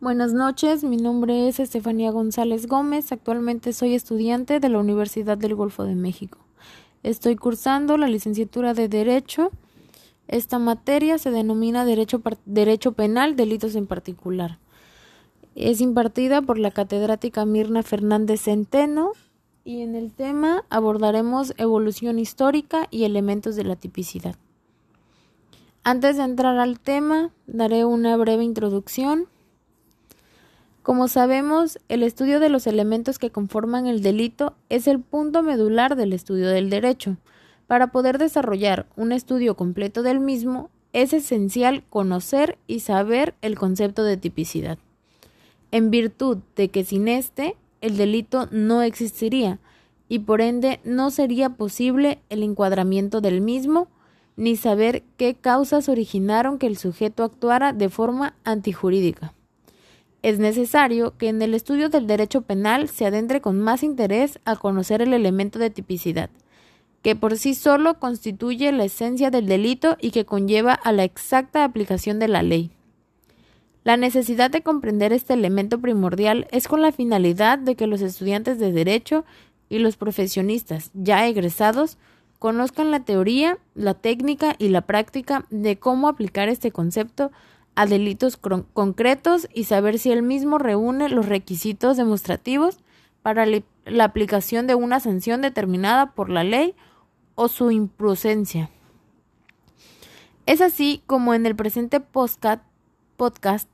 Buenas noches, mi nombre es Estefanía González Gómez, actualmente soy estudiante de la Universidad del Golfo de México. Estoy cursando la licenciatura de Derecho. Esta materia se denomina Derecho, Penal, Delitos en particular. Es impartida por la catedrática Mirna Fernández Centeno y en el tema abordaremos evolución histórica y elementos de la tipicidad. Antes de entrar al tema, daré una breve introducción. Como sabemos, el estudio de los elementos que conforman el delito es el punto medular del estudio del derecho. Para poder desarrollar un estudio completo del mismo, es esencial conocer y saber el concepto de tipicidad. En virtud de que sin este, el delito no existiría y por ende no sería posible el encuadramiento del mismo ni saber qué causas originaron que el sujeto actuara de forma antijurídica. Es necesario que en el estudio del derecho penal se adentre con más interés a conocer el elemento de tipicidad, que por sí solo constituye la esencia del delito y que conlleva a la exacta aplicación de la ley. La necesidad de comprender este elemento primordial es con la finalidad de que los estudiantes de derecho y los profesionistas ya egresados conozcan la teoría, la técnica y la práctica de cómo aplicar este concepto a delitos concretos y saber si el mismo reúne los requisitos demostrativos para la aplicación de una sanción determinada por la ley o su imprudencia. Es así como en el presente podcast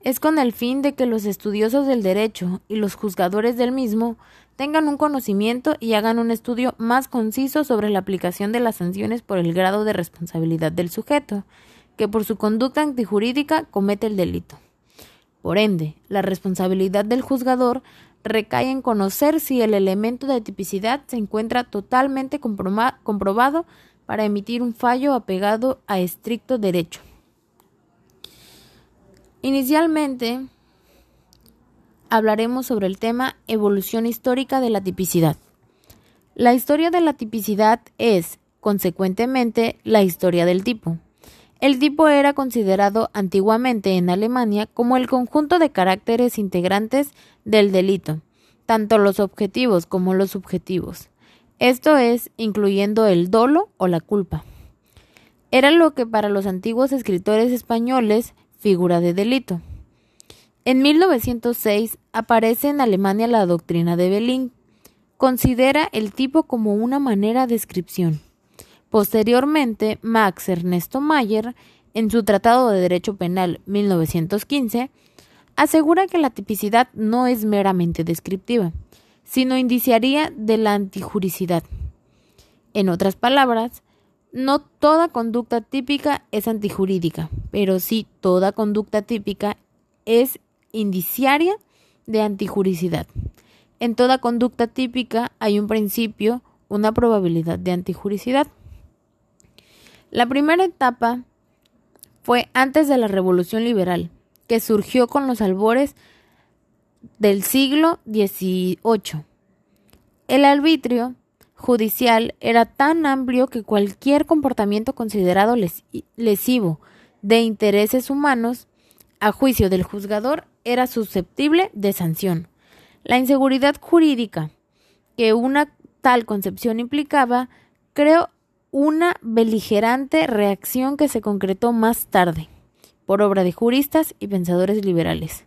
es con el fin de que los estudiosos del derecho y los juzgadores del mismo tengan un conocimiento y hagan un estudio más conciso sobre la aplicación de las sanciones por el grado de responsabilidad del sujeto, que por su conducta antijurídica comete el delito. Por ende, la responsabilidad del juzgador recae en conocer si el elemento de tipicidad se encuentra totalmente comprobado para emitir un fallo apegado a estricto derecho. Inicialmente, hablaremos sobre el tema evolución histórica de la tipicidad. La historia de la tipicidad es, consecuentemente, la historia del tipo. El tipo era considerado antiguamente en Alemania como el conjunto de caracteres integrantes del delito, tanto los objetivos como los subjetivos, esto es, incluyendo el dolo o la culpa. Era lo que para los antiguos escritores españoles figura de delito. En 1906 aparece en Alemania la doctrina de Belín. Considera el tipo como una manera de descripción. Posteriormente, Max Ernesto Mayer, en su Tratado de Derecho Penal 1915, asegura que la tipicidad no es meramente descriptiva, sino indiciaría de la antijuricidad. En otras palabras, no toda conducta típica es antijurídica, pero sí toda conducta típica es indiciaria de antijuricidad. En toda conducta típica hay un principio, una probabilidad de antijuricidad. La primera etapa fue antes de la Revolución Liberal, que surgió con los albores del siglo XVIII. El arbitrio judicial era tan amplio que cualquier comportamiento considerado lesivo de intereses humanos, a juicio del juzgador, era susceptible de sanción. La inseguridad jurídica que una tal concepción implicaba creó una beligerante reacción que se concretó más tarde, por obra de juristas y pensadores liberales.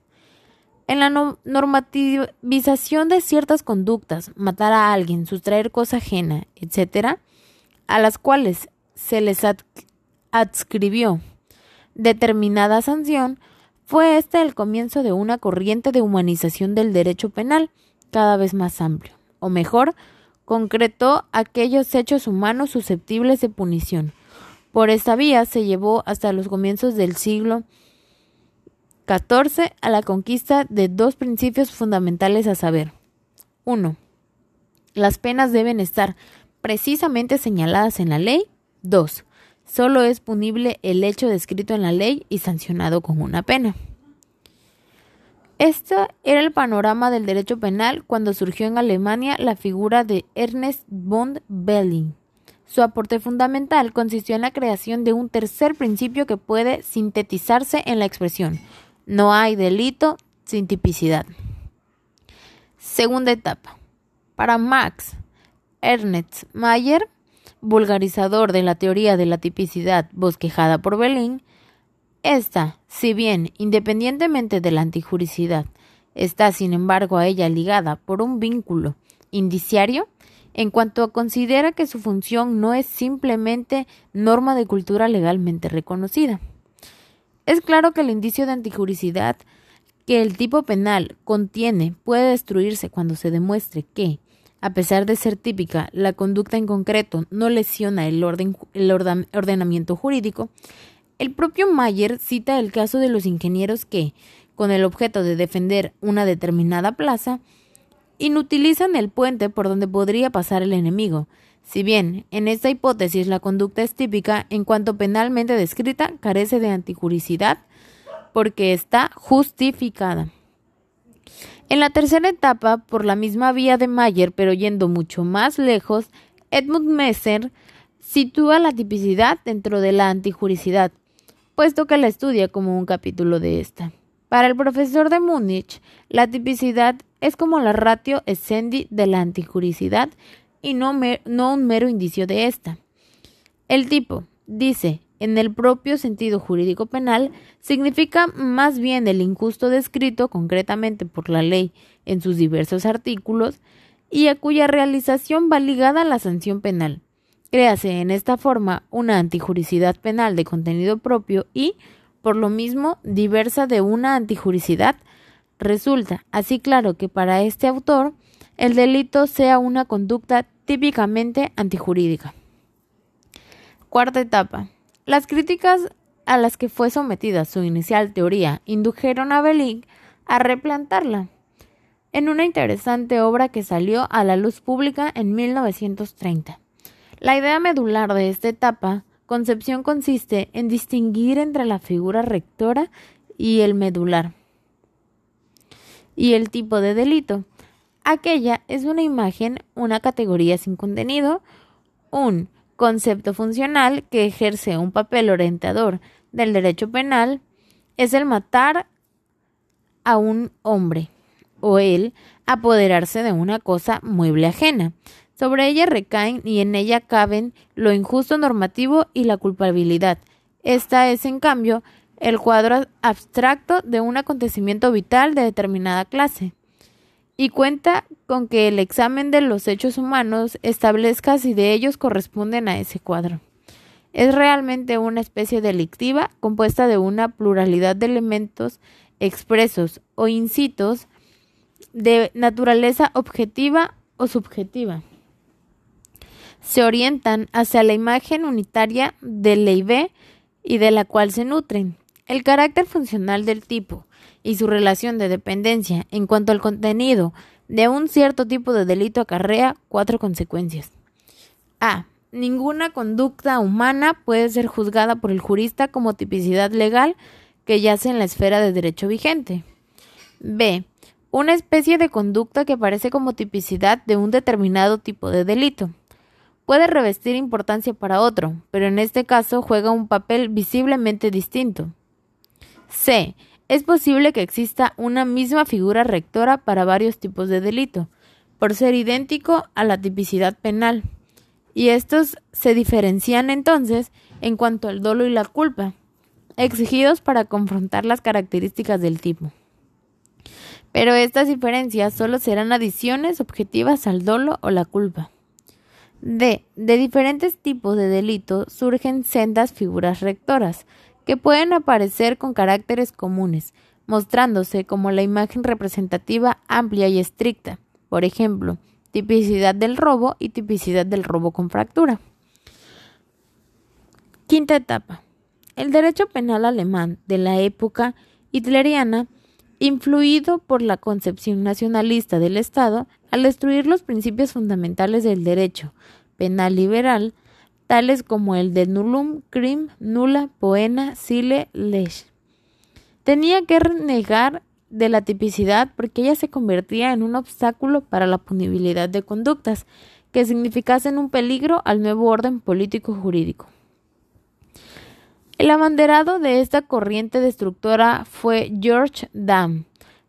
En la normativización de ciertas conductas, matar a alguien, sustraer cosa ajena, etc., a las cuales se les adscribió determinada sanción, fue este el comienzo de una corriente de humanización del derecho penal cada vez más amplio, o mejor, concretó aquellos hechos humanos susceptibles de punición. Por esta vía se llevó hasta los comienzos del siglo XIV a la conquista de dos principios fundamentales a saber. 1. Las penas deben estar precisamente señaladas en la ley. 2. Solo es punible el hecho descrito en la ley y sancionado con una pena. Este era el panorama del derecho penal cuando surgió en Alemania la figura de Ernest von Belling. Su aporte fundamental consistió en la creación de un tercer principio que puede sintetizarse en la expresión No hay delito sin tipicidad. Segunda etapa. Para Max Ernst Mayer, vulgarizador de la teoría de la tipicidad bosquejada por Belín, esta, si bien independientemente de la antijuricidad, está sin embargo a ella ligada por un vínculo indiciario, en cuanto considera que su función no es simplemente norma de cultura legalmente reconocida. Es claro que el indicio de antijuricidad que el tipo penal contiene puede destruirse cuando se demuestre que, a pesar de ser típica, la conducta en concreto no lesiona el, orden, el ordenamiento jurídico, el propio Mayer cita el caso de los ingenieros que, con el objeto de defender una determinada plaza, inutilizan el puente por donde podría pasar el enemigo. Si bien, en esta hipótesis la conducta es típica, en cuanto penalmente descrita, carece de antijuricidad porque está justificada. En la tercera etapa, por la misma vía de Mayer, pero yendo mucho más lejos, Edmund Messer sitúa la tipicidad dentro de la antijuricidad, puesto que la estudia como un capítulo de esta. Para el profesor de Múnich, la tipicidad es como la ratio essendi de la antijuricidad y no, no un mero indicio de esta. El tipo, dice, en el propio sentido jurídico penal, significa más bien el injusto descrito concretamente por la ley en sus diversos artículos y a cuya realización va ligada la sanción penal. Créase en esta forma una antijuricidad penal de contenido propio y, por lo mismo, diversa de una antijuricidad. Resulta así claro que para este autor el delito sea una conducta típicamente antijurídica. Cuarta etapa. Las críticas a las que fue sometida su inicial teoría indujeron a Belling a replantarla en una interesante obra que salió a la luz pública en 1930. La idea medular de esta etapa concepción consiste en distinguir entre la figura rectora y el medular y el tipo de delito. Aquella es una imagen, una categoría sin contenido, un concepto funcional que ejerce un papel orientador del derecho penal, es el matar a un hombre o el apoderarse de una cosa mueble ajena. Sobre ella recaen y en ella caben lo injusto normativo y la culpabilidad. Esta es, en cambio, el cuadro abstracto de un acontecimiento vital de determinada clase. Y cuenta con que el examen de los hechos humanos establezca si de ellos corresponden a ese cuadro. Es realmente una especie delictiva compuesta de una pluralidad de elementos expresos o incitos de naturaleza objetiva o subjetiva se orientan hacia la imagen unitaria del Leibe y de la cual se nutren. El carácter funcional del tipo y su relación de dependencia en cuanto al contenido de un cierto tipo de delito acarrea cuatro consecuencias. A. Ninguna conducta humana puede ser juzgada por el jurista como tipicidad legal que yace en la esfera de derecho vigente. B. Una especie de conducta que aparece como tipicidad de un determinado tipo de delito puede revestir importancia para otro, pero en este caso juega un papel visiblemente distinto. C. Es posible que exista una misma figura rectora para varios tipos de delito, por ser idéntico a la tipicidad penal, y estos se diferencian entonces en cuanto al dolo y la culpa, exigidos para confrontar las características del tipo. Pero estas diferencias solo serán adiciones objetivas al dolo o la culpa. D. De diferentes tipos de delito surgen sendas figuras rectoras, que pueden aparecer con caracteres comunes, mostrándose como la imagen representativa amplia y estricta, por ejemplo, tipicidad del robo y tipicidad del robo con fractura. Quinta etapa. El derecho penal alemán de la época hitleriana, influido por la concepción nacionalista del Estado, al destruir los principios fundamentales del derecho penal liberal, tales como el de nullum crim, nulla poena sile lege. Tenía que renegar de la tipicidad porque ella se convertía en un obstáculo para la punibilidad de conductas que significasen un peligro al nuevo orden político jurídico. El abanderado de esta corriente destructora fue George Dam,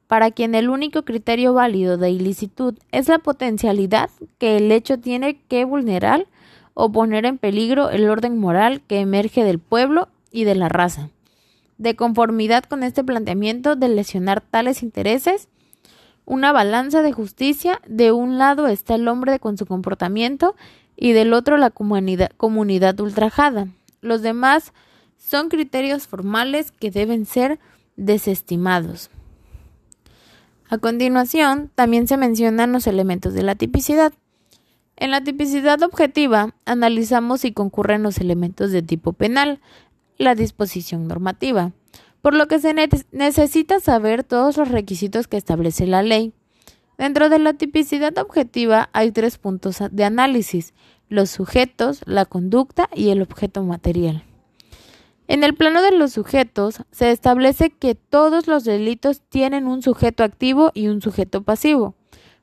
para quien el único criterio válido de ilicitud es la potencialidad que el hecho tiene que vulnerar o poner en peligro el orden moral que emerge del pueblo y de la raza. De conformidad con este planteamiento de lesionar tales intereses, una balanza de justicia, de un lado está el hombre con su comportamiento y del otro la comunidad, comunidad ultrajada. Los demás son criterios formales que deben ser desestimados. A continuación, también se mencionan los elementos de la tipicidad. En la tipicidad objetiva, analizamos si concurren los elementos de tipo penal, la disposición normativa, por lo que se necesita saber todos los requisitos que establece la ley. Dentro de la tipicidad objetiva hay tres puntos de análisis, los sujetos, la conducta y el objeto material. En el plano de los sujetos, se establece que todos los delitos tienen un sujeto activo y un sujeto pasivo.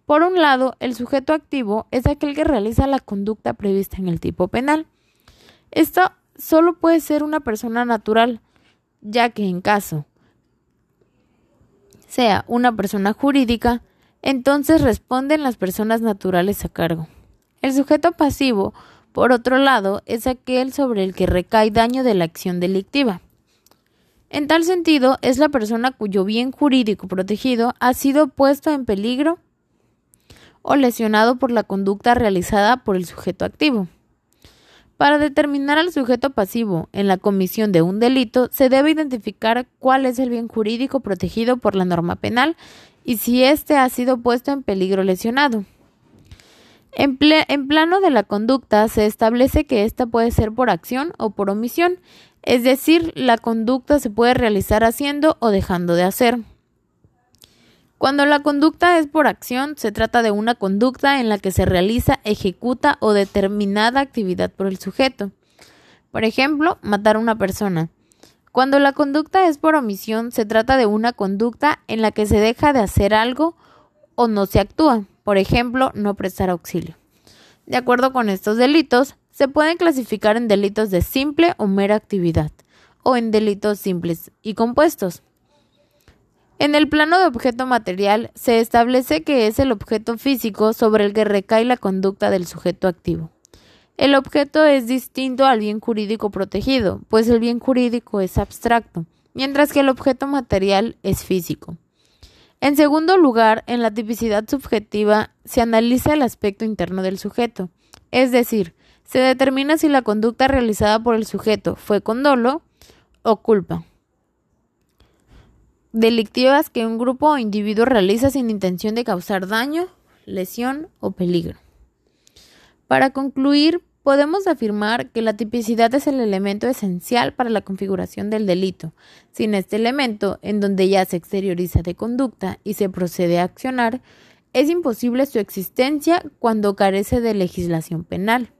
Por un lado, el sujeto activo es aquel que realiza la conducta prevista en el tipo penal. Esto solo puede ser una persona natural, ya que en caso sea una persona jurídica, entonces responden las personas naturales a cargo. El sujeto pasivo por otro lado, es aquel sobre el que recae daño de la acción delictiva. En tal sentido, es la persona cuyo bien jurídico protegido ha sido puesto en peligro o lesionado por la conducta realizada por el sujeto activo. Para determinar al sujeto pasivo en la comisión de un delito, se debe identificar cuál es el bien jurídico protegido por la norma penal y si éste ha sido puesto en peligro lesionado. En, plano de la conducta se establece que ésta puede ser por acción o por omisión, es decir, la conducta se puede realizar haciendo o dejando de hacer. Cuando la conducta es por acción, se trata de una conducta en la que se realiza, ejecuta o determinada actividad por el sujeto. Por ejemplo, matar a una persona. Cuando la conducta es por omisión, se trata de una conducta en la que se deja de hacer algo o no se actúa por ejemplo, no prestar auxilio. De acuerdo con estos delitos, se pueden clasificar en delitos de simple o mera actividad, o en delitos simples y compuestos. En el plano de objeto material se establece que es el objeto físico sobre el que recae la conducta del sujeto activo. El objeto es distinto al bien jurídico protegido, pues el bien jurídico es abstracto, mientras que el objeto material es físico. En segundo lugar, en la tipicidad subjetiva se analiza el aspecto interno del sujeto, es decir, se determina si la conducta realizada por el sujeto fue con dolo o culpa. Delictivas que un grupo o individuo realiza sin intención de causar daño, lesión o peligro. Para concluir, Podemos afirmar que la tipicidad es el elemento esencial para la configuración del delito. Sin este elemento, en donde ya se exterioriza de conducta y se procede a accionar, es imposible su existencia cuando carece de legislación penal.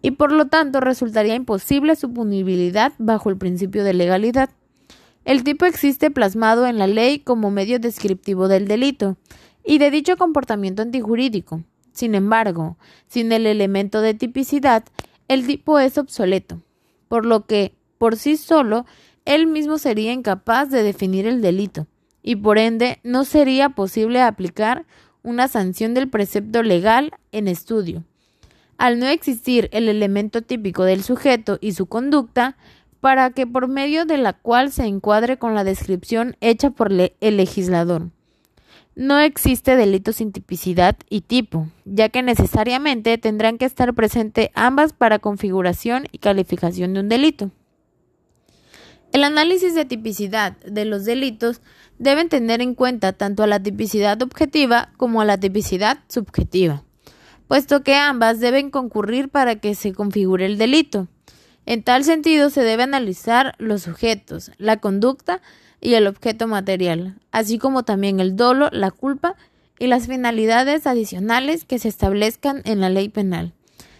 Y por lo tanto resultaría imposible su punibilidad bajo el principio de legalidad. El tipo existe plasmado en la ley como medio descriptivo del delito y de dicho comportamiento antijurídico. Sin embargo, sin el elemento de tipicidad, el tipo es obsoleto, por lo que, por sí solo, él mismo sería incapaz de definir el delito, y por ende no sería posible aplicar una sanción del precepto legal en estudio. Al no existir el elemento típico del sujeto y su conducta, para que por medio de la cual se encuadre con la descripción hecha por el legislador. No existe delito sin tipicidad y tipo, ya que necesariamente tendrán que estar presentes ambas para configuración y calificación de un delito. El análisis de tipicidad de los delitos deben tener en cuenta tanto a la tipicidad objetiva como a la tipicidad subjetiva, puesto que ambas deben concurrir para que se configure el delito. En tal sentido, se debe analizar los sujetos, la conducta y el objeto material, así como también el dolo, la culpa y las finalidades adicionales que se establezcan en la ley penal.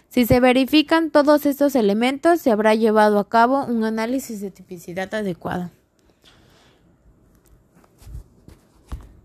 Si se verifican todos estos elementos, se habrá llevado a cabo un análisis de tipicidad adecuado.